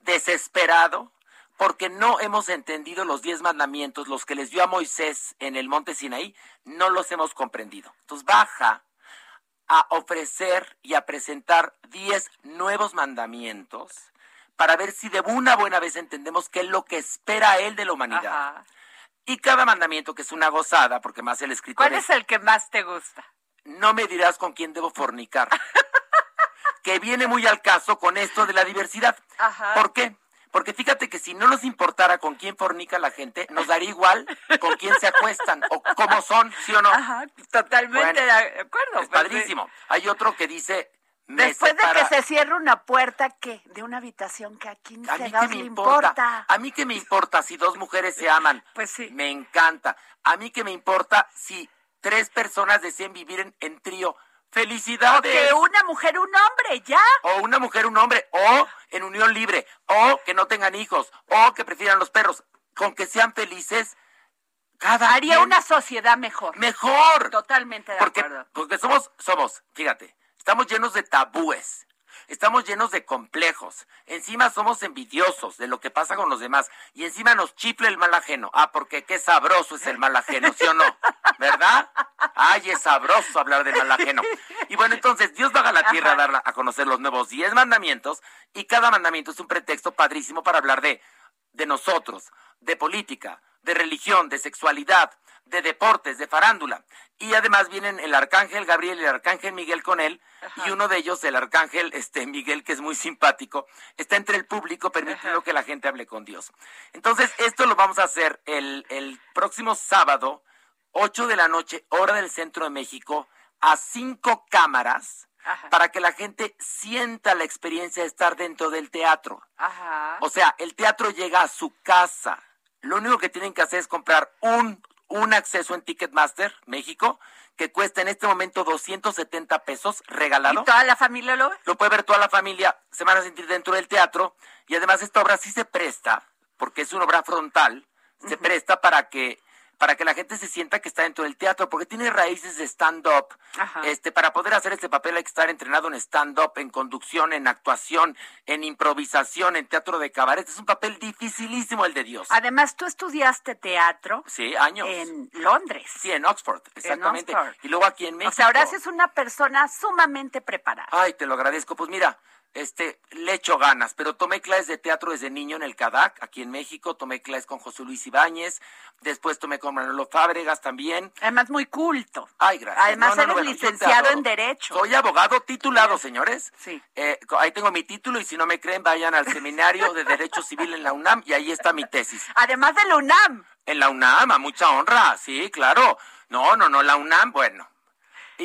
desesperado porque no hemos entendido los diez mandamientos, los que les dio a Moisés en el monte Sinaí, no los hemos comprendido. Entonces baja a ofrecer y a presentar diez nuevos mandamientos para ver si de una buena vez entendemos qué es lo que espera Él de la humanidad. Ajá. Y cada mandamiento, que es una gozada, porque más el escritor ¿Cuál es el que más te gusta? no me dirás con quién debo fornicar. que viene muy al caso con esto de la diversidad. Ajá. ¿Por qué? Porque fíjate que si no nos importara con quién fornica la gente, nos daría igual con quién se acuestan o cómo son, ¿sí o no? Ajá, totalmente Bueno, de acuerdo. es pues, padrísimo. Hay otro que dice... me Después de que se cierre una puerta, ¿qué? De una habitación que a quién A se mí que me le importa. importa. A mí que me importa si dos mujeres se aman. Pues sí. Me encanta. A mí que me importa si tres personas desean vivir en, en trío. O ¡Felicidades! que una mujer, un hombre, ya. o una mujer, un hombre, o en unión libre, o que no tengan hijos, o que prefieran los perros, con que sean felices, cada Haría quien una sociedad mejor. mejor. Totalmente de porque, acuerdo. porque somos, somos, fíjate, Estamos llenos de tabúes. Estamos llenos de complejos. Encima somos envidiosos de lo que pasa con los demás. Y encima nos chifle el mal ajeno. Ah, porque qué sabroso es el mal ajeno, ¿sí o no? ¿Verdad? Ay, es sabroso hablar del mal ajeno. Y bueno, entonces Dios va a la tierra a dar a conocer los nuevos diez mandamientos. Y cada mandamiento es un pretexto padrísimo para hablar de, de nosotros, de política, de religión, de sexualidad, de deportes, de farándula. Y además vienen el arcángel Gabriel y el arcángel Miguel con él. Y uno de ellos, el arcángel este, Miguel, que es muy simpático, está entre el público permitiendo que la gente hable con Dios. Entonces, esto lo vamos a hacer el, el próximo sábado, 8 de la noche, hora del centro de México, a cinco cámaras. para que la gente sienta la experiencia de estar dentro del teatro. Ajá. O sea, el teatro llega a su casa. Lo único que tienen que hacer es comprar un un acceso en Ticketmaster México que cuesta en este momento 270 pesos regalado. ¿Y toda la familia lo ve? Lo puede ver toda la familia, se van a sentir dentro del teatro y además esta obra sí se presta, porque es una obra frontal, se presta para que para que la gente se sienta que está dentro del teatro, porque tiene raíces de stand-up. Este, para poder hacer este papel hay que estar entrenado en stand-up, en conducción, en actuación, en improvisación, en teatro de cabaret. Es un papel dificilísimo el de Dios. Además, tú estudiaste teatro. Sí, años. En Londres. Sí, en Oxford, exactamente. Y luego aquí en México. O sea, ahora es una persona sumamente preparada. Ay, te lo agradezco. Pues mira, este, le echo ganas, pero tomé clases de teatro desde niño en el CADAC, aquí en México, tomé clases con José Luis Ibáñez, después tomé con Manolo Fábregas también. Además, muy culto. Ay, gracias. Además, eres licenciado en Derecho. Soy abogado titulado, señores. Sí. Eh, ahí tengo mi título y si no me creen, vayan al seminario de Derecho Civil en la UNAM y ahí está mi tesis. Además de la UNAM. En la UNAM, a mucha honra, sí, claro. No, no, no, la UNAM, bueno,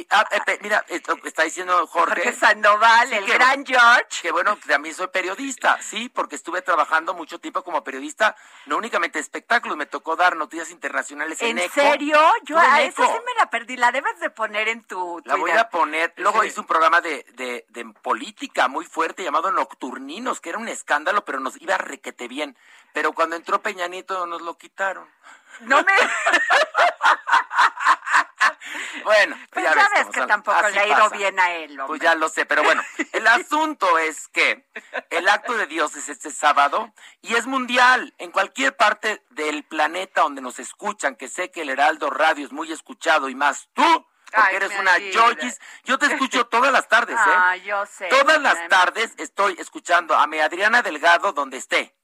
Ah, eh, mira, está diciendo Jorge. Jorge Sandoval, el gran George. Que bueno, también soy periodista, sí, porque estuve trabajando mucho tiempo como periodista, no únicamente espectáculos, me tocó dar noticias internacionales en, ¿En serio? Yo a esa sí me la perdí, la debes de poner en tu La voy a poner, luego hice un programa de, de, de política muy fuerte llamado Nocturninos, que era un escándalo, pero nos iba requete bien. Pero cuando entró Peña Nieto nos lo quitaron. No me... bueno, pues ya, ves, que tampoco le ha ido bien a él. Pues ya lo sé, pero bueno, el asunto es que el acto de Dios es este sábado y es mundial. En cualquier parte del planeta donde nos escuchan, que sé que el Heraldo Radio es muy escuchado y más tú, porque eres una Georgis. Yo te escucho todas las tardes, ¿eh? Ah, yo sé. Todas las tardes estoy escuchando a mi Adriana Delgado donde esté,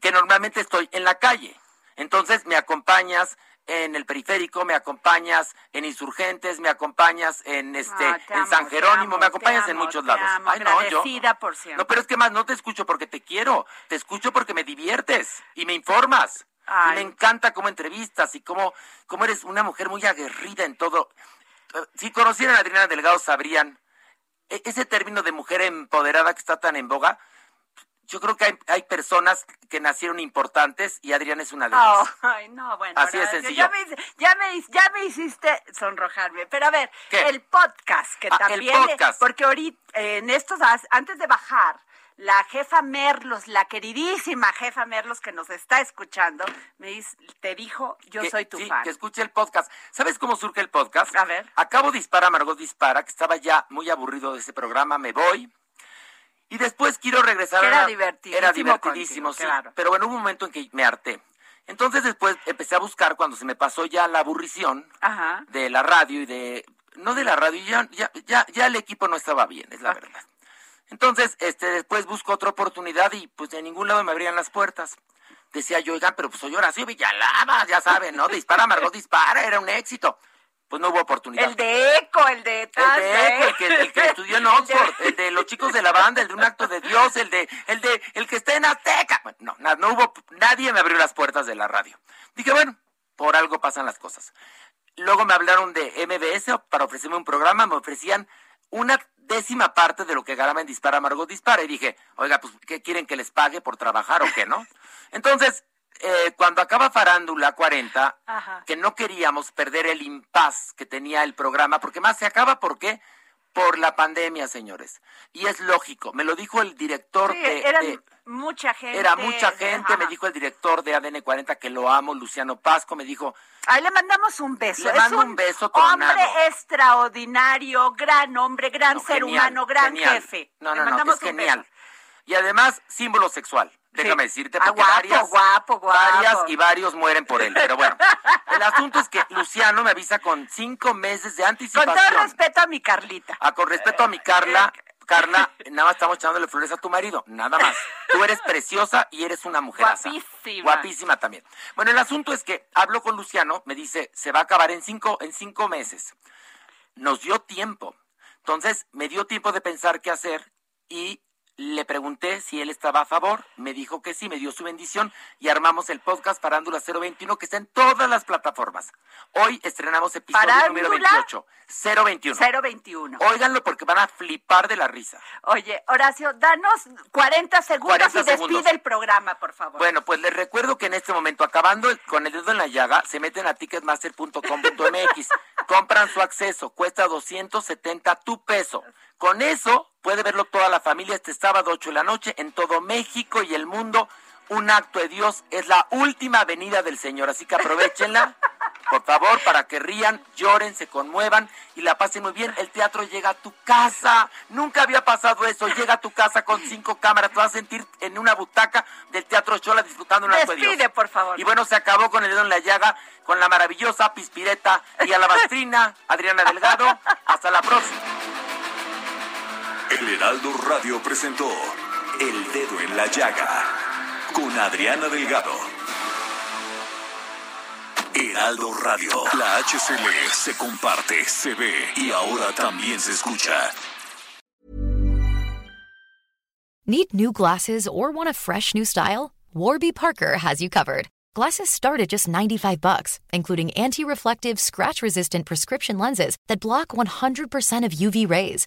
que normalmente estoy en la calle. Entonces me acompañas en el periférico, me acompañas en Insurgentes, me acompañas en este Ah, en San Jerónimo, amo, me acompañas en muchos lados. Ay, no, yo. por. No, pero es que más no te escucho porque te quiero, te escucho porque me diviertes y me informas. Y me encanta cómo entrevistas y cómo, cómo eres una mujer muy aguerrida en todo. Eh, Si conocieran a Adriana Delgado sabrían e- ese término de mujer empoderada que está tan en boga. Yo creo que hay, hay personas que nacieron importantes y Adriana es una de ellas. Oh, ay, no, bueno. Así de Horacio, sencillo. Ya me, ya, me, ya me hiciste sonrojarme. Pero a ver, ¿Qué? el podcast, que Ah, el también. podcast. Porque ahorita, eh, en estos, antes de bajar, la jefa Merlos, la queridísima jefa Merlos que nos está escuchando, me dice, te dijo, yo que- soy tu sí, fan. Que escuche el podcast. ¿Sabes cómo surge el podcast? A ver. Acabo Dispara, Margot Dispara, que estaba ya muy aburrido de ese programa, me voy. Y después quiero regresar a era la- divertidísimo Era divertidísimo, contigo, sí. claro. Pero bueno, hubo un momento en que me harté. Entonces después empecé a buscar cuando se me pasó ya la aburrición Ajá. de la radio y de no de la radio, ya ya ya, ya el equipo no estaba bien, es la verdad. Entonces, este después busco otra oportunidad y pues de ningún lado me abrían las puertas. Decía yo, oigan, pero pues soy Horacio Villalaba, ya saben, ¿no? Dispara, Margot, dispara, era un éxito. Pues no hubo oportunidad. El de Eco, el de... El de Eco, el que, el que estudió en Oxford, el de los chicos de la banda, el de un acto de Dios, el de, el de, el que está en Azteca. Bueno, no, no hubo, nadie me abrió las puertas de la radio. Dije, bueno, por algo pasan las cosas. Luego me hablaron de MBS para ofrecerme un programa, me ofrecían una décima parte de lo que ganaba en Dispara Margot Dispara y dije, oiga, pues, ¿qué quieren que les pague por trabajar o qué, no? Entonces, eh, cuando acaba Farándula 40, Ajá. que no queríamos perder el impas que tenía el programa, porque más se acaba, ¿por qué? por la pandemia, señores. Y es lógico, me lo dijo el director Sí, de, eran de- mucha gente. Era mucha gente, Ajá. me dijo el director de ADN 40 que lo amo, Luciano Pasco, me dijo, Ahí le mandamos un beso. Le es mando un, un beso tronado. hombre extraordinario, gran hombre, gran No, ser genial, humano, gran genial. jefe. No, Le no, no, es genial. beso. Y además, símbolo sexual. Déjame decirte, Ah, porque guapo, varias, guapo, guapo. varias y varios mueren por él. Pero bueno, el asunto es que Luciano me avisa con cinco meses de Con anticipación. todo respeto a mi Carlita. Ah, con respeto a mi Carla, Carla, nada más estamos echándole flores a tu marido, nada más. Tú eres preciosa y eres una mujer. Guapísima. Guapísima también. Bueno, el asunto es que hablo con Luciano, me dice, se va a acabar en cinco, en cinco meses. Nos dio tiempo. Entonces, me dio tiempo de pensar qué hacer y le pregunté si él estaba a favor. Me dijo que sí, me dio su bendición y armamos el podcast Parándula 021 que está en todas las plataformas. Hoy estrenamos episodio número ¿Parándula? 28. 021. 021. Óiganlo porque van a flipar de la risa. Oye, Horacio, danos 40 segundos 40 y despide segundos. el programa, por favor. Bueno, pues les recuerdo que en este momento, acabando con el dedo en la llaga, se meten a ticketmaster.com.mx, compran su acceso, cuesta 270 tu peso. Con eso puede verlo toda la familia este sábado 8 de la noche en todo México y el mundo. Un acto de Dios es la última venida del Señor, así que aprovechenla, por favor, para que rían, lloren, se conmuevan y la pasen muy bien. El teatro llega a tu casa, nunca había pasado eso, llega a tu casa con cinco cámaras, te vas a sentir en una butaca del Teatro Chola disfrutando un acto de Dios. Por favor. Y bueno, se acabó con el dedo en la llaga, con la maravillosa Pispireta y Alabastrina, Adriana Delgado. Hasta la próxima. El Heraldo Radio presentó El Dedo en la Llaga con Adriana Delgado. Heraldo Radio, la HCL se comparte, se ve y ahora también se escucha. Need new glasses or want a fresh new style? Warby Parker has you covered. Glasses start at just 95 bucks, including anti-reflective, scratch-resistant prescription lenses that block 100% of UV rays.